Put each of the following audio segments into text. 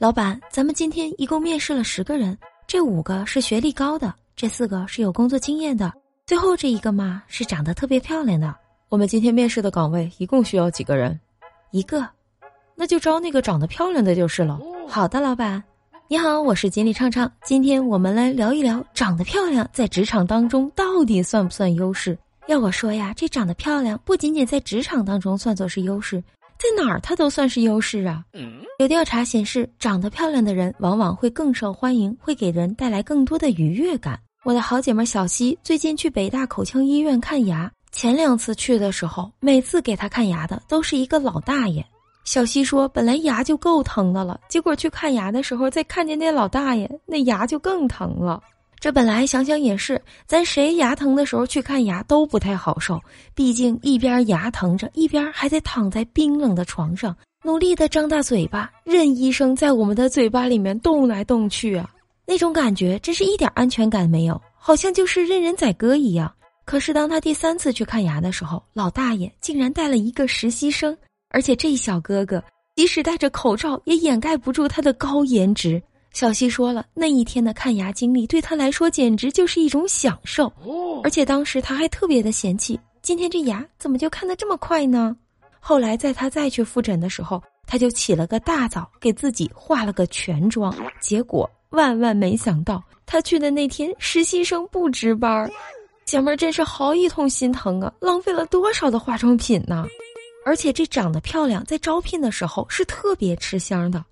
老板，咱们今天一共面试了十个人，这五个是学历高的，这四个是有工作经验的，最后这一个嘛是长得特别漂亮的。我们今天面试的岗位一共需要几个人？一个，那就招那个长得漂亮的就是了。好的，老板。你好，我是锦鲤畅畅，今天我们来聊一聊长得漂亮在职场当中到底算不算优势？要我说呀，这长得漂亮不仅仅在职场当中算作是优势。在哪儿，它都算是优势啊。有调查显示，长得漂亮的人往往会更受欢迎，会给人带来更多的愉悦感。我的好姐妹小西最近去北大口腔医院看牙，前两次去的时候，每次给她看牙的都是一个老大爷。小西说，本来牙就够疼的了，结果去看牙的时候，再看见那老大爷，那牙就更疼了。这本来想想也是，咱谁牙疼的时候去看牙都不太好受，毕竟一边牙疼着，一边还得躺在冰冷的床上，努力的张大嘴巴，任医生在我们的嘴巴里面动来动去啊，那种感觉真是一点安全感没有，好像就是任人宰割一样。可是当他第三次去看牙的时候，老大爷竟然带了一个实习生，而且这小哥哥即使戴着口罩，也掩盖不住他的高颜值。小西说了，那一天的看牙经历对他来说简直就是一种享受，而且当时他还特别的嫌弃今天这牙怎么就看得这么快呢？后来在他再去复诊的时候，他就起了个大早，给自己化了个全妆，结果万万没想到，他去的那天实习生不值班，姐妹真是好一通心疼啊！浪费了多少的化妆品呢？而且这长得漂亮，在招聘的时候是特别吃香的。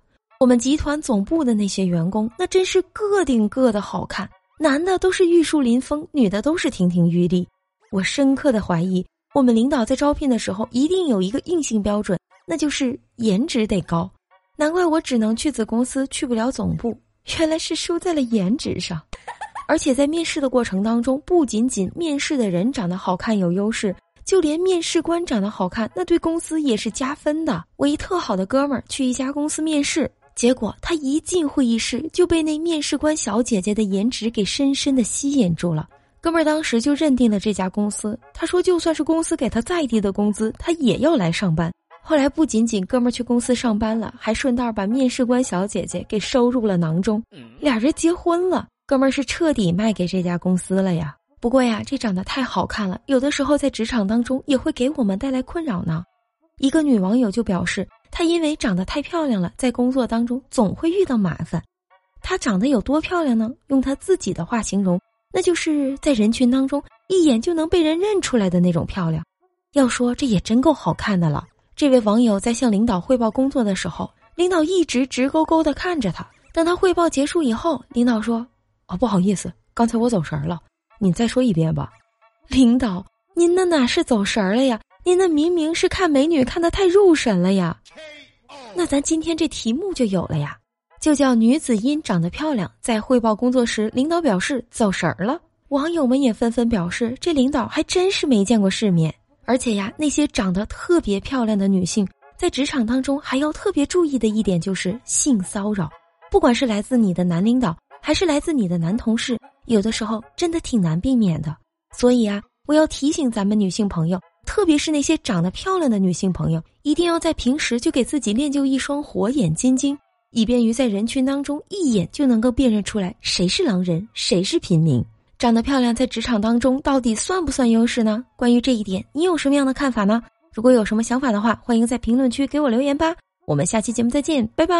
我们集团总部的那些员工，那真是个顶个的好看，男的都是玉树临风，女的都是亭亭玉立。我深刻的怀疑，我们领导在招聘的时候一定有一个硬性标准，那就是颜值得高。难怪我只能去子公司，去不了总部，原来是输在了颜值上。而且在面试的过程当中，不仅仅面试的人长得好看有优势，就连面试官长得好看，那对公司也是加分的。我一特好的哥们儿去一家公司面试。结果他一进会议室就被那面试官小姐姐的颜值给深深的吸引住了。哥们儿当时就认定了这家公司。他说，就算是公司给他再低的工资，他也要来上班。后来不仅仅哥们儿去公司上班了，还顺道把面试官小姐姐给收入了囊中，俩人结婚了。哥们儿是彻底卖给这家公司了呀。不过呀，这长得太好看了，有的时候在职场当中也会给我们带来困扰呢。一个女网友就表示。她因为长得太漂亮了，在工作当中总会遇到麻烦。她长得有多漂亮呢？用她自己的话形容，那就是在人群当中一眼就能被人认出来的那种漂亮。要说这也真够好看的了。这位网友在向领导汇报工作的时候，领导一直直勾勾地看着他。等他汇报结束以后，领导说：“哦，不好意思，刚才我走神了，你再说一遍吧。”领导，您那哪是走神了呀？您那明明是看美女看得太入神了呀，那咱今天这题目就有了呀，就叫女子因长得漂亮，在汇报工作时，领导表示走神儿了。网友们也纷纷表示，这领导还真是没见过世面。而且呀，那些长得特别漂亮的女性，在职场当中还要特别注意的一点就是性骚扰，不管是来自你的男领导，还是来自你的男同事，有的时候真的挺难避免的。所以啊，我要提醒咱们女性朋友。特别是那些长得漂亮的女性朋友，一定要在平时就给自己练就一双火眼金睛，以便于在人群当中一眼就能够辨认出来谁是狼人，谁是平民。长得漂亮在职场当中到底算不算优势呢？关于这一点，你有什么样的看法呢？如果有什么想法的话，欢迎在评论区给我留言吧。我们下期节目再见，拜拜。